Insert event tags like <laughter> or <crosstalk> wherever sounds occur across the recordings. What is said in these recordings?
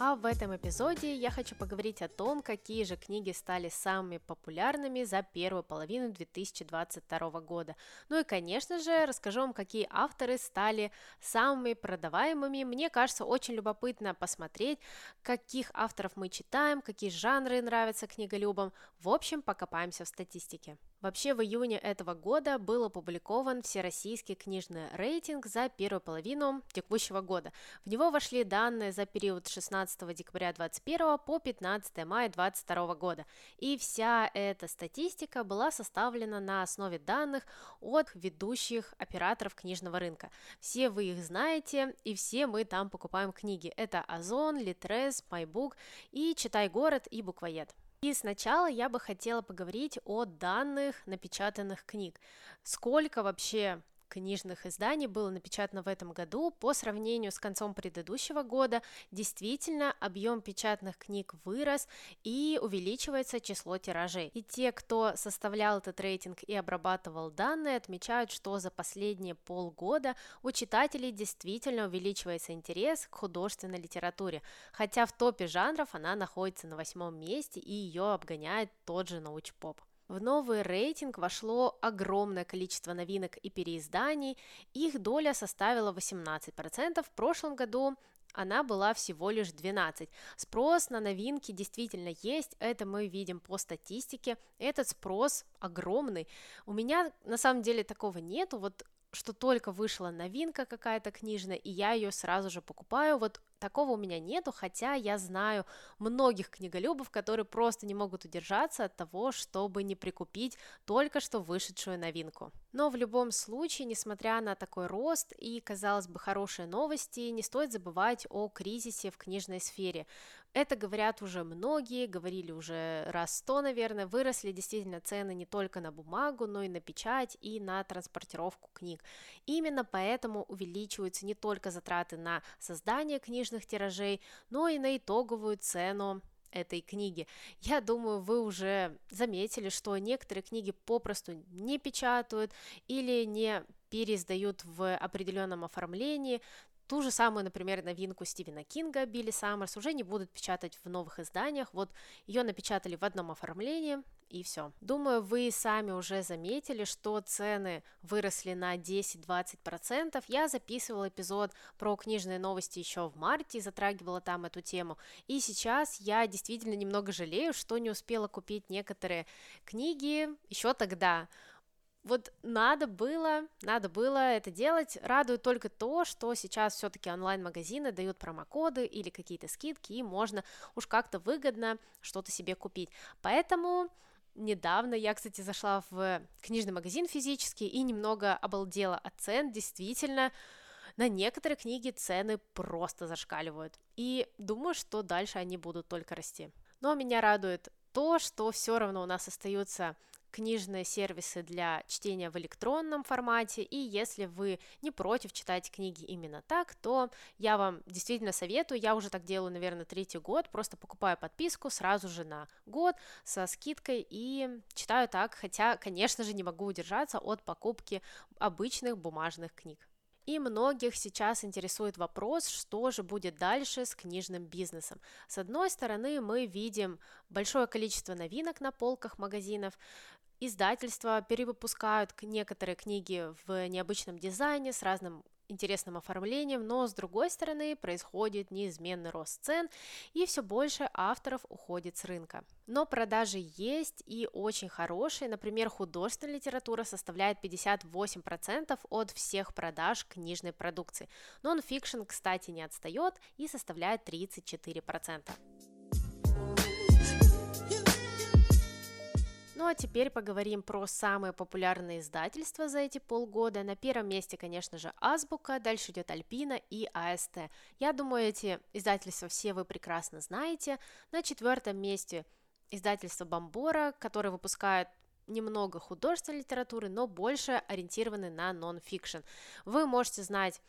А в этом эпизоде я хочу поговорить о том, какие же книги стали самыми популярными за первую половину 2022 года. Ну и, конечно же, расскажу вам, какие авторы стали самыми продаваемыми. Мне кажется, очень любопытно посмотреть, каких авторов мы читаем, какие жанры нравятся книголюбам. В общем, покопаемся в статистике. Вообще в июне этого года был опубликован Всероссийский книжный рейтинг за первую половину текущего года. В него вошли данные за период 16 декабря 2021 по 15 мая 2022 года. И вся эта статистика была составлена на основе данных от ведущих операторов книжного рынка. Все вы их знаете, и все мы там покупаем книги. Это Озон, Литрес, MyBook и Читай город и Буквоед. И сначала я бы хотела поговорить о данных напечатанных книг. Сколько вообще книжных изданий было напечатано в этом году по сравнению с концом предыдущего года. Действительно, объем печатных книг вырос и увеличивается число тиражей. И те, кто составлял этот рейтинг и обрабатывал данные, отмечают, что за последние полгода у читателей действительно увеличивается интерес к художественной литературе, хотя в топе жанров она находится на восьмом месте и ее обгоняет тот же научпоп. В новый рейтинг вошло огромное количество новинок и переизданий, их доля составила 18%, в прошлом году она была всего лишь 12. Спрос на новинки действительно есть, это мы видим по статистике, этот спрос огромный. У меня на самом деле такого нету, вот что только вышла новинка какая-то книжная, и я ее сразу же покупаю. Вот такого у меня нету, хотя я знаю многих книголюбов, которые просто не могут удержаться от того, чтобы не прикупить только что вышедшую новинку. Но в любом случае, несмотря на такой рост и, казалось бы, хорошие новости, не стоит забывать о кризисе в книжной сфере. Это говорят уже многие, говорили уже раз сто, наверное, выросли действительно цены не только на бумагу, но и на печать и на транспортировку книг. Именно поэтому увеличиваются не только затраты на создание книжных тиражей, но и на итоговую цену этой книги. Я думаю, вы уже заметили, что некоторые книги попросту не печатают или не переиздают в определенном оформлении, Ту же самую, например, новинку Стивена Кинга Билли Саммерс уже не будут печатать в новых изданиях. Вот ее напечатали в одном оформлении, и все. Думаю, вы сами уже заметили, что цены выросли на 10-20%. Я записывала эпизод про книжные новости еще в марте, затрагивала там эту тему. И сейчас я действительно немного жалею, что не успела купить некоторые книги еще тогда. Вот надо было, надо было это делать. Радует только то, что сейчас все-таки онлайн-магазины дают промокоды или какие-то скидки, и можно уж как-то выгодно что-то себе купить. Поэтому недавно я, кстати, зашла в книжный магазин физически и немного обалдела от цен. Действительно, на некоторые книги цены просто зашкаливают. И думаю, что дальше они будут только расти. Но меня радует то, что все равно у нас остаются книжные сервисы для чтения в электронном формате, и если вы не против читать книги именно так, то я вам действительно советую, я уже так делаю, наверное, третий год, просто покупаю подписку сразу же на год со скидкой и читаю так, хотя, конечно же, не могу удержаться от покупки обычных бумажных книг. И многих сейчас интересует вопрос, что же будет дальше с книжным бизнесом. С одной стороны, мы видим большое количество новинок на полках магазинов, Издательства перевыпускают некоторые книги в необычном дизайне с разным интересным оформлением, но с другой стороны происходит неизменный рост цен и все больше авторов уходит с рынка. Но продажи есть и очень хорошие, например, художественная литература составляет 58% от всех продаж книжной продукции. Нон-фикшн, кстати, не отстает и составляет 34%. Ну а теперь поговорим про самые популярные издательства за эти полгода. На первом месте, конечно же, Азбука, дальше идет Альпина и АСТ. Я думаю, эти издательства все вы прекрасно знаете. На четвертом месте издательство Бомбора, которое выпускает немного художественной литературы, но больше ориентированы на нон-фикшн. Вы можете знать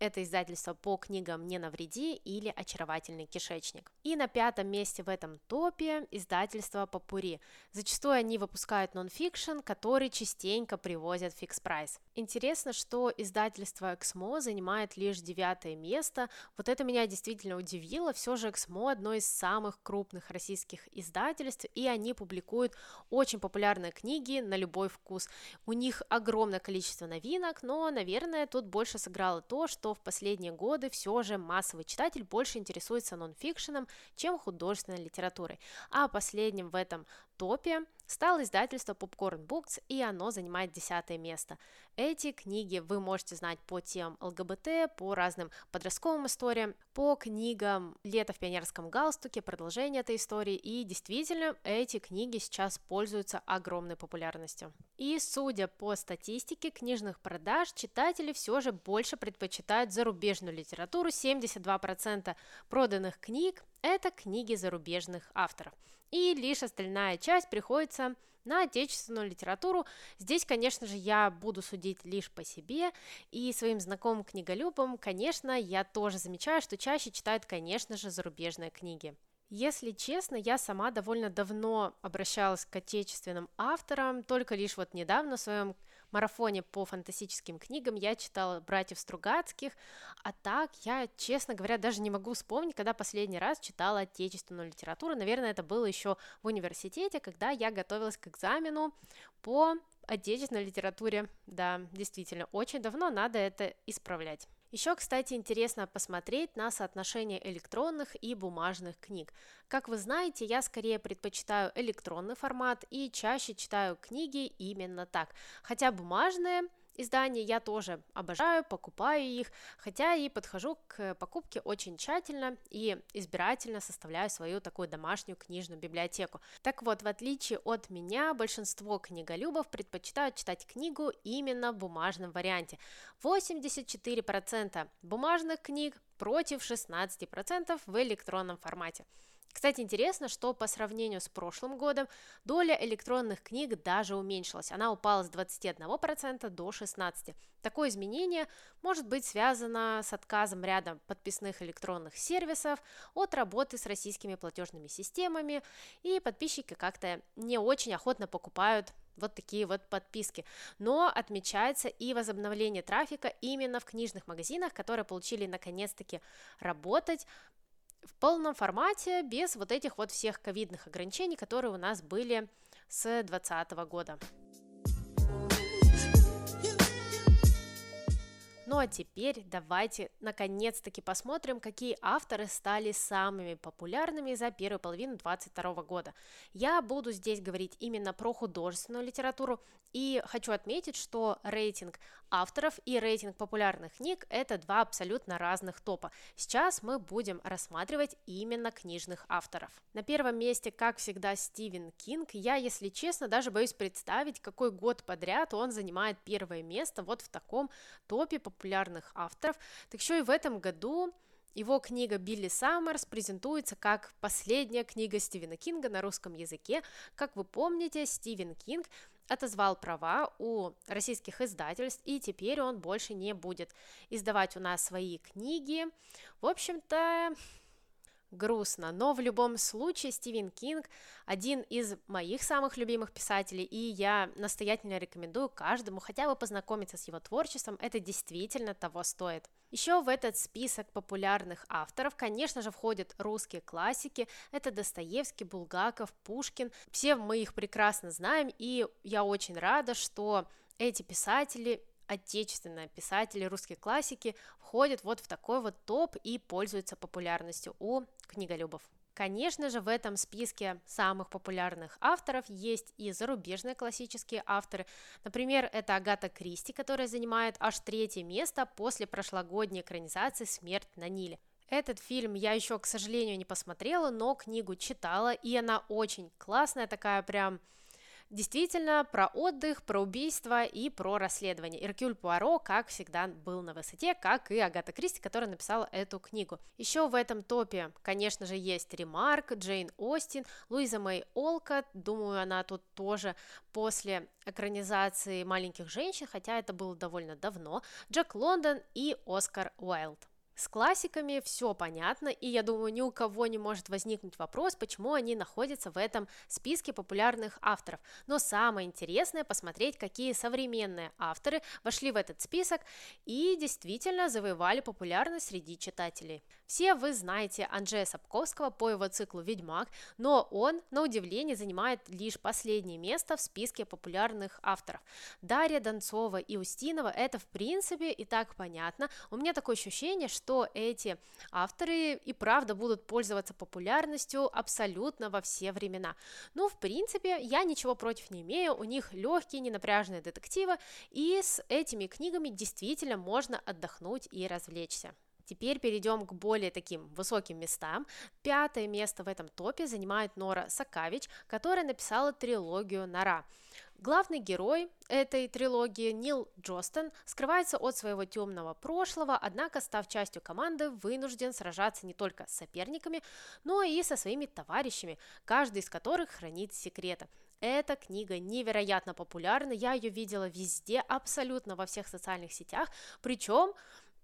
это издательство по книгам «Не навреди» или «Очаровательный кишечник». И на пятом месте в этом топе издательство «Попури». Зачастую они выпускают нонфикшн, который частенько привозят в Fix Price. Интересно, что издательство «Эксмо» занимает лишь девятое место. Вот это меня действительно удивило. Все же «Эксмо» одно из самых крупных российских издательств, и они публикуют очень популярные книги на любой вкус. У них огромное количество новинок, но, наверное, тут больше сыграло то, что что в последние годы все же массовый читатель больше интересуется нонфикшеном, чем художественной литературой. А последним в этом топе стало издательство Popcorn Books, и оно занимает десятое место. Эти книги вы можете знать по темам ЛГБТ, по разным подростковым историям, по книгам «Лето в пионерском галстуке», продолжение этой истории, и действительно эти книги сейчас пользуются огромной популярностью. И судя по статистике книжных продаж, читатели все же больше предпочитают зарубежную литературу, 72% проданных книг – это книги зарубежных авторов – и лишь остальная часть приходится на отечественную литературу. Здесь, конечно же, я буду судить лишь по себе, и своим знакомым книголюбам, конечно, я тоже замечаю, что чаще читают, конечно же, зарубежные книги. Если честно, я сама довольно давно обращалась к отечественным авторам, только лишь вот недавно в своем марафоне по фантастическим книгам я читала «Братьев Стругацких», а так я, честно говоря, даже не могу вспомнить, когда последний раз читала отечественную литературу. Наверное, это было еще в университете, когда я готовилась к экзамену по отечественной литературе. Да, действительно, очень давно надо это исправлять. Еще, кстати, интересно посмотреть на соотношение электронных и бумажных книг. Как вы знаете, я скорее предпочитаю электронный формат и чаще читаю книги именно так. Хотя бумажные издания я тоже обожаю, покупаю их, хотя и подхожу к покупке очень тщательно и избирательно составляю свою такую домашнюю книжную библиотеку. Так вот, в отличие от меня, большинство книголюбов предпочитают читать книгу именно в бумажном варианте. 84% бумажных книг против 16% в электронном формате. Кстати, интересно, что по сравнению с прошлым годом доля электронных книг даже уменьшилась. Она упала с 21% до 16%. Такое изменение может быть связано с отказом ряда подписных электронных сервисов от работы с российскими платежными системами, и подписчики как-то не очень охотно покупают вот такие вот подписки. Но отмечается и возобновление трафика именно в книжных магазинах, которые получили наконец-таки работать в полном формате, без вот этих вот всех ковидных ограничений, которые у нас были с 2020 года. Ну а теперь давайте наконец-таки посмотрим, какие авторы стали самыми популярными за первую половину 2022 года. Я буду здесь говорить именно про художественную литературу и хочу отметить, что рейтинг авторов и рейтинг популярных книг – это два абсолютно разных топа. Сейчас мы будем рассматривать именно книжных авторов. На первом месте, как всегда, Стивен Кинг. Я, если честно, даже боюсь представить, какой год подряд он занимает первое место вот в таком топе популярных авторов. Так еще и в этом году его книга «Билли Саммерс» презентуется как последняя книга Стивена Кинга на русском языке. Как вы помните, Стивен Кинг отозвал права у российских издательств, и теперь он больше не будет издавать у нас свои книги. В общем-то, грустно, но в любом случае Стивен Кинг один из моих самых любимых писателей, и я настоятельно рекомендую каждому хотя бы познакомиться с его творчеством, это действительно того стоит. Еще в этот список популярных авторов, конечно же, входят русские классики, это Достоевский, Булгаков, Пушкин, все мы их прекрасно знаем, и я очень рада, что эти писатели отечественные писатели, русские классики входят вот в такой вот топ и пользуются популярностью у книголюбов. Конечно же, в этом списке самых популярных авторов есть и зарубежные классические авторы. Например, это Агата Кристи, которая занимает аж третье место после прошлогодней экранизации «Смерть на Ниле». Этот фильм я еще, к сожалению, не посмотрела, но книгу читала, и она очень классная, такая прям Действительно, про отдых, про убийство и про расследование. Иркюль Пуаро, как всегда, был на высоте, как и Агата Кристи, которая написала эту книгу. Еще в этом топе, конечно же, есть Ремарк, Джейн Остин, Луиза Мэй Олкот, думаю, она тут тоже после экранизации «Маленьких женщин», хотя это было довольно давно, Джек Лондон и Оскар Уайлд. С классиками все понятно, и я думаю, ни у кого не может возникнуть вопрос, почему они находятся в этом списке популярных авторов. Но самое интересное посмотреть, какие современные авторы вошли в этот список и действительно завоевали популярность среди читателей. Все вы знаете Анджея Сапковского по его циклу «Ведьмак», но он, на удивление, занимает лишь последнее место в списке популярных авторов. Дарья Донцова и Устинова – это в принципе и так понятно. У меня такое ощущение, что что эти авторы и правда будут пользоваться популярностью абсолютно во все времена. Ну, в принципе, я ничего против не имею, у них легкие, ненапряженные детективы, и с этими книгами действительно можно отдохнуть и развлечься. Теперь перейдем к более таким высоким местам. Пятое место в этом топе занимает Нора Сакавич, которая написала трилогию «Нора». Главный герой этой трилогии, Нил Джостон, скрывается от своего темного прошлого, однако, став частью команды, вынужден сражаться не только с соперниками, но и со своими товарищами, каждый из которых хранит секреты. Эта книга невероятно популярна, я ее видела везде, абсолютно во всех социальных сетях, причем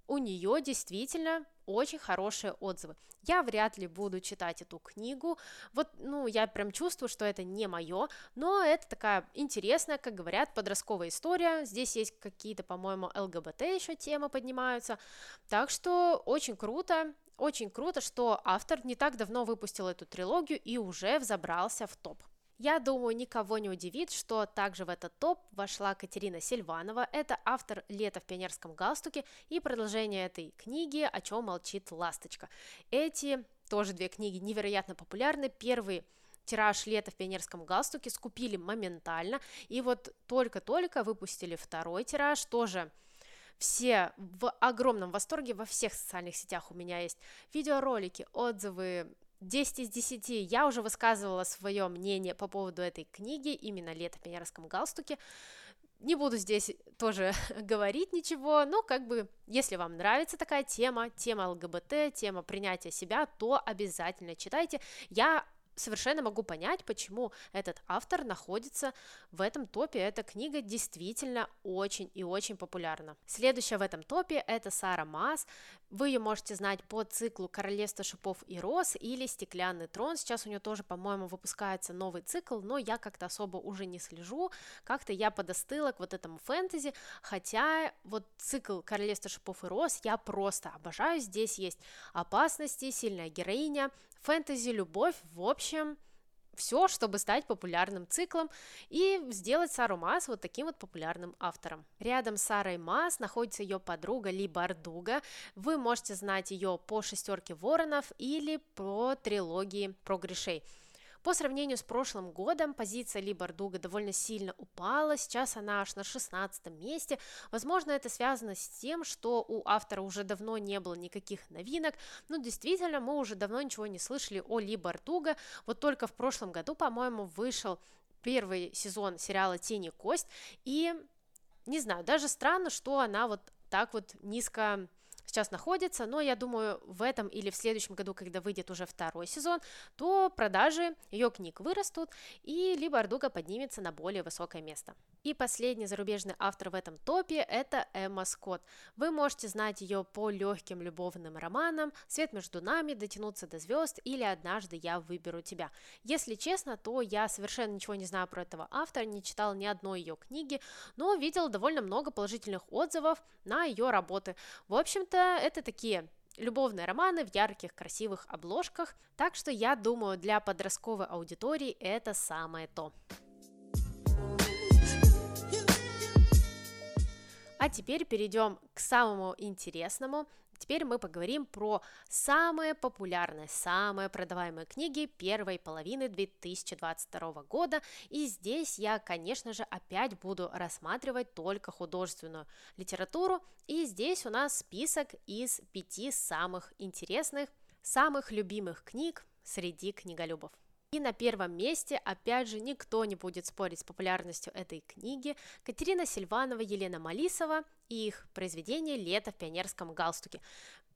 у нее действительно очень хорошие отзывы. Я вряд ли буду читать эту книгу, вот, ну, я прям чувствую, что это не мое, но это такая интересная, как говорят, подростковая история, здесь есть какие-то, по-моему, ЛГБТ еще темы поднимаются, так что очень круто, очень круто, что автор не так давно выпустил эту трилогию и уже взобрался в топ. Я думаю, никого не удивит, что также в этот топ вошла Катерина Сильванова. Это автор «Лето в пионерском галстуке» и продолжение этой книги «О чем молчит ласточка». Эти тоже две книги невероятно популярны. Первый тираж «Лето в пионерском галстуке» скупили моментально, и вот только-только выпустили второй тираж, тоже все в огромном восторге во всех социальных сетях у меня есть видеоролики, отзывы, 10 из 10 я уже высказывала свое мнение по поводу этой книги, именно «Лето в пионерском галстуке». Не буду здесь тоже <laughs> говорить ничего, но как бы, если вам нравится такая тема, тема ЛГБТ, тема принятия себя, то обязательно читайте. Я совершенно могу понять, почему этот автор находится в этом топе. Эта книга действительно очень и очень популярна. Следующая в этом топе это Сара Мас. Вы ее можете знать по циклу «Королевство шипов и роз» или «Стеклянный трон». Сейчас у нее тоже, по-моему, выпускается новый цикл, но я как-то особо уже не слежу. Как-то я подостыла к вот этому фэнтези, хотя вот цикл «Королевство шипов и роз» я просто обожаю. Здесь есть опасности, сильная героиня, фэнтези, любовь, в общем, все, чтобы стать популярным циклом и сделать Сару Мас вот таким вот популярным автором. Рядом с Сарой Мас находится ее подруга Ли Бардуга. Вы можете знать ее по шестерке воронов или по трилогии про грешей. По сравнению с прошлым годом позиция Ли Бардуга довольно сильно упала, сейчас она аж на 16 месте. Возможно, это связано с тем, что у автора уже давно не было никаких новинок, но действительно мы уже давно ничего не слышали о Ли. Вот только в прошлом году, по-моему, вышел первый сезон сериала «Тени кость», и не знаю, даже странно, что она вот так вот низко сейчас находится, но я думаю, в этом или в следующем году, когда выйдет уже второй сезон, то продажи ее книг вырастут, и либо Ардуга поднимется на более высокое место. И последний зарубежный автор в этом топе – это Эмма Скотт. Вы можете знать ее по легким любовным романам «Свет между нами», «Дотянуться до звезд» или «Однажды я выберу тебя». Если честно, то я совершенно ничего не знаю про этого автора, не читала ни одной ее книги, но видела довольно много положительных отзывов на ее работы. В общем-то, это такие любовные романы в ярких, красивых обложках, так что я думаю, для подростковой аудитории это самое то. А теперь перейдем к самому интересному. Теперь мы поговорим про самые популярные, самые продаваемые книги первой половины 2022 года. И здесь я, конечно же, опять буду рассматривать только художественную литературу. И здесь у нас список из пяти самых интересных, самых любимых книг среди книголюбов. И на первом месте, опять же, никто не будет спорить с популярностью этой книги, Катерина Сильванова, Елена Малисова и их произведение «Лето в пионерском галстуке».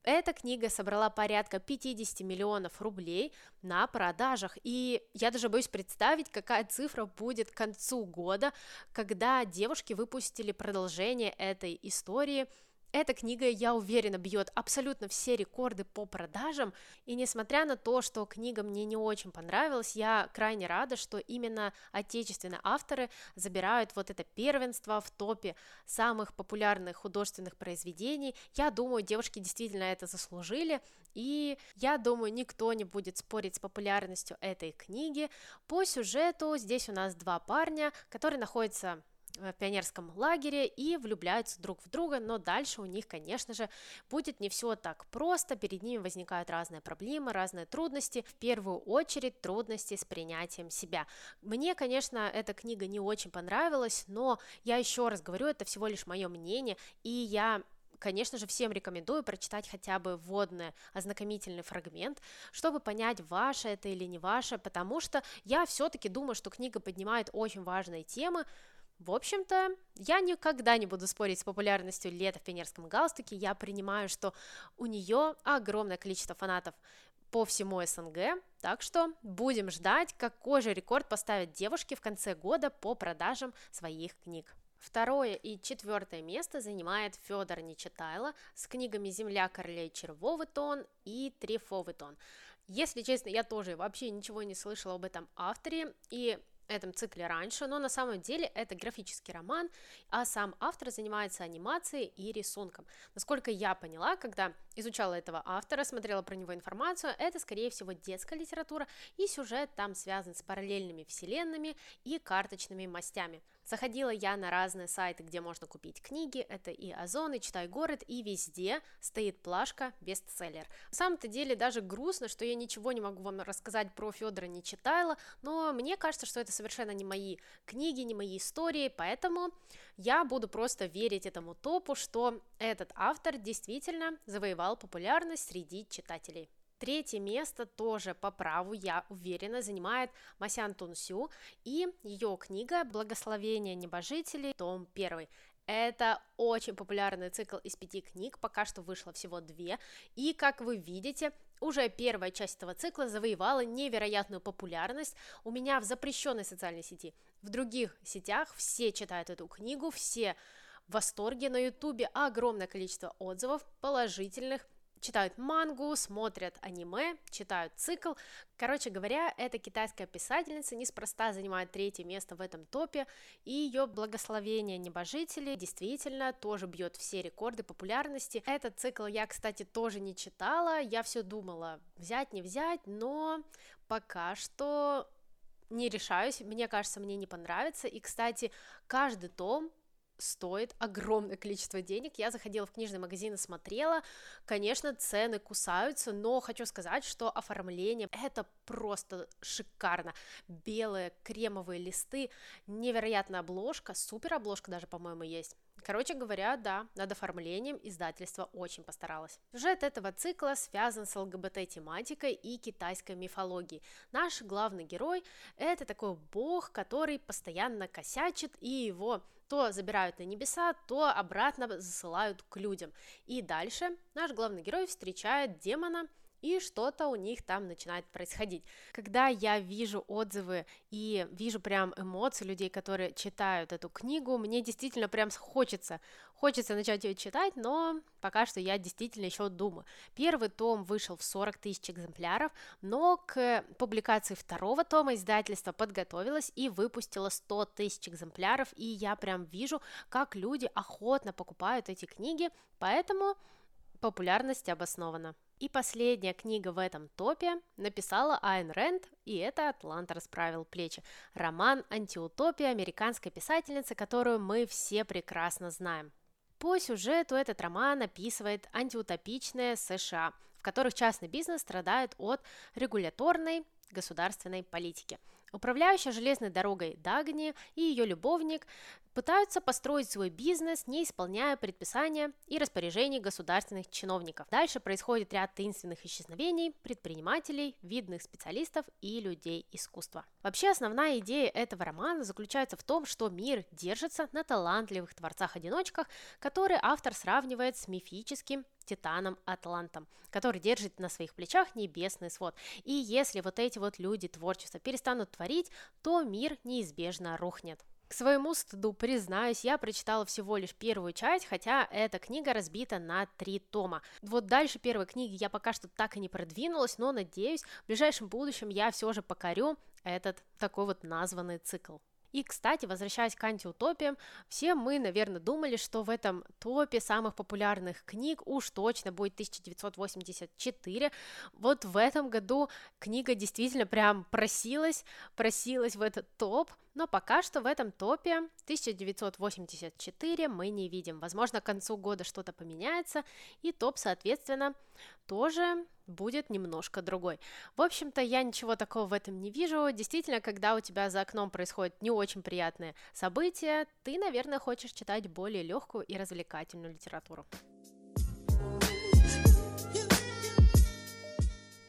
Эта книга собрала порядка 50 миллионов рублей на продажах, и я даже боюсь представить, какая цифра будет к концу года, когда девушки выпустили продолжение этой истории – эта книга, я уверена, бьет абсолютно все рекорды по продажам, и несмотря на то, что книга мне не очень понравилась, я крайне рада, что именно отечественные авторы забирают вот это первенство в топе самых популярных художественных произведений. Я думаю, девушки действительно это заслужили, и я думаю, никто не будет спорить с популярностью этой книги. По сюжету здесь у нас два парня, которые находятся в пионерском лагере и влюбляются друг в друга, но дальше у них, конечно же, будет не все так просто, перед ними возникают разные проблемы, разные трудности, в первую очередь трудности с принятием себя. Мне, конечно, эта книга не очень понравилась, но я еще раз говорю, это всего лишь мое мнение, и я конечно же, всем рекомендую прочитать хотя бы вводный ознакомительный фрагмент, чтобы понять, ваше это или не ваше, потому что я все-таки думаю, что книга поднимает очень важные темы, в общем-то, я никогда не буду спорить с популярностью лета в пионерском галстуке, я принимаю, что у нее огромное количество фанатов по всему СНГ, так что будем ждать, какой же рекорд поставят девушки в конце года по продажам своих книг. Второе и четвертое место занимает Федор Нечитайло с книгами «Земля королей червовый тон» и «Трифовый тон». Если честно, я тоже вообще ничего не слышала об этом авторе, и этом цикле раньше, но на самом деле это графический роман, а сам автор занимается анимацией и рисунком. Насколько я поняла, когда изучала этого автора, смотрела про него информацию, это, скорее всего, детская литература, и сюжет там связан с параллельными вселенными и карточными мастями. Заходила я на разные сайты, где можно купить книги, это и Озон, и Читай город, и везде стоит плашка бестселлер. На самом-то деле даже грустно, что я ничего не могу вам рассказать про Федора не читала, но мне кажется, что это совершенно не мои книги, не мои истории, поэтому я буду просто верить этому топу, что этот автор действительно завоевал популярность среди читателей. Третье место тоже по праву, я уверена, занимает Масян Тунсю и ее книга «Благословение небожителей», том 1. Это очень популярный цикл из пяти книг, пока что вышло всего две, и, как вы видите, уже первая часть этого цикла завоевала невероятную популярность у меня в запрещенной социальной сети. В других сетях все читают эту книгу, все в восторге на ютубе, огромное количество отзывов положительных, читают мангу, смотрят аниме, читают цикл. Короче говоря, эта китайская писательница неспроста занимает третье место в этом топе, и ее благословение небожителей действительно тоже бьет все рекорды популярности. Этот цикл я, кстати, тоже не читала, я все думала, взять, не взять, но пока что не решаюсь, мне кажется, мне не понравится, и, кстати, каждый том стоит огромное количество денег. Я заходила в книжный магазин и смотрела. Конечно, цены кусаются, но хочу сказать, что оформление это просто шикарно. Белые кремовые листы, невероятная обложка, супер обложка даже, по-моему, есть. Короче говоря, да, над оформлением издательство очень постаралось. Сюжет этого цикла связан с ЛГБТ-тематикой и китайской мифологией. Наш главный герой – это такой бог, который постоянно косячит, и его то забирают на небеса, то обратно засылают к людям. И дальше наш главный герой встречает демона, и что-то у них там начинает происходить. Когда я вижу отзывы и вижу прям эмоции людей, которые читают эту книгу, мне действительно прям хочется, хочется начать ее читать, но пока что я действительно еще думаю. Первый том вышел в 40 тысяч экземпляров, но к публикации второго тома издательство подготовилось и выпустило 100 тысяч экземпляров, и я прям вижу, как люди охотно покупают эти книги, поэтому популярность обоснована. И последняя книга в этом топе написала Айн Рэнд, и это «Атлант расправил плечи». Роман антиутопия американской писательницы, которую мы все прекрасно знаем. По сюжету этот роман описывает антиутопичные США, в которых частный бизнес страдает от регуляторной государственной политики. Управляющая железной дорогой Дагни и ее любовник пытаются построить свой бизнес, не исполняя предписания и распоряжений государственных чиновников. Дальше происходит ряд таинственных исчезновений предпринимателей, видных специалистов и людей искусства. Вообще основная идея этого романа заключается в том, что мир держится на талантливых творцах-одиночках, которые автор сравнивает с мифическим Титаном Атлантом, который держит на своих плечах небесный свод. И если вот эти вот люди творчества перестанут творить, то мир неизбежно рухнет. К своему стыду признаюсь, я прочитала всего лишь первую часть, хотя эта книга разбита на три тома. Вот дальше первой книги я пока что так и не продвинулась, но надеюсь, в ближайшем будущем я все же покорю этот такой вот названный цикл. И, кстати, возвращаясь к антиутопиям, все мы, наверное, думали, что в этом топе самых популярных книг уж точно будет 1984. Вот в этом году книга действительно прям просилась, просилась в этот топ, но пока что в этом топе 1984 мы не видим. Возможно, к концу года что-то поменяется, и топ, соответственно, тоже будет немножко другой. В общем-то, я ничего такого в этом не вижу. Действительно, когда у тебя за окном происходит не очень приятное событие, ты, наверное, хочешь читать более легкую и развлекательную литературу.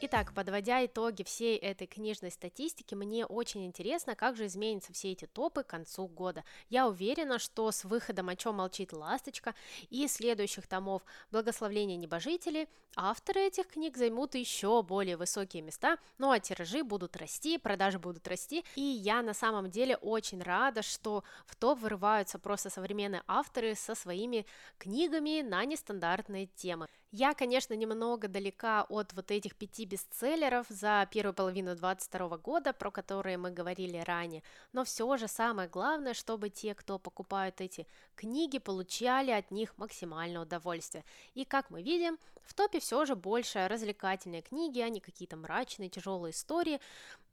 Итак, подводя итоги всей этой книжной статистики, мне очень интересно, как же изменятся все эти топы к концу года. Я уверена, что с выходом «О чем молчит ласточка» и следующих томов «Благословление небожителей» авторы этих книг займут еще более высокие места, ну а тиражи будут расти, продажи будут расти, и я на самом деле очень рада, что в топ вырываются просто современные авторы со своими книгами на нестандартные темы. Я, конечно, немного далека от вот этих пяти бестселлеров за первую половину 2022 года, про которые мы говорили ранее, но все же самое главное, чтобы те, кто покупают эти книги, получали от них максимальное удовольствие. И как мы видим, в топе все же больше развлекательные книги, а не какие-то мрачные, тяжелые истории.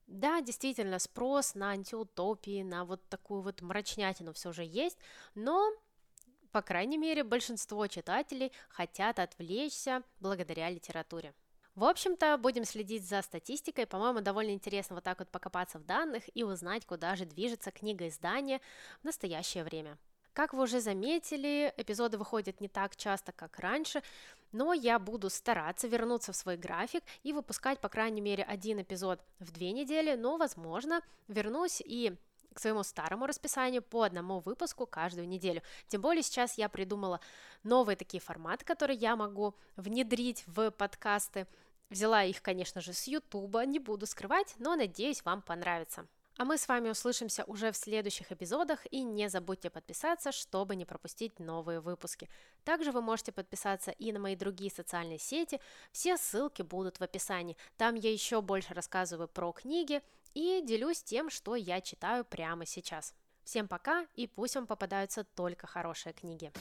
Да, действительно, спрос на антиутопии, на вот такую вот мрачнятину все же есть, но по крайней мере, большинство читателей хотят отвлечься благодаря литературе. В общем-то, будем следить за статистикой. По-моему, довольно интересно вот так вот покопаться в данных и узнать, куда же движется книга издания в настоящее время. Как вы уже заметили, эпизоды выходят не так часто, как раньше, но я буду стараться вернуться в свой график и выпускать, по крайней мере, один эпизод в две недели, но, возможно, вернусь и к своему старому расписанию по одному выпуску каждую неделю. Тем более сейчас я придумала новые такие форматы, которые я могу внедрить в подкасты. Взяла их, конечно же, с Ютуба, не буду скрывать, но надеюсь, вам понравится. А мы с вами услышимся уже в следующих эпизодах и не забудьте подписаться, чтобы не пропустить новые выпуски. Также вы можете подписаться и на мои другие социальные сети, все ссылки будут в описании. Там я еще больше рассказываю про книги и делюсь тем, что я читаю прямо сейчас. Всем пока и пусть вам попадаются только хорошие книги.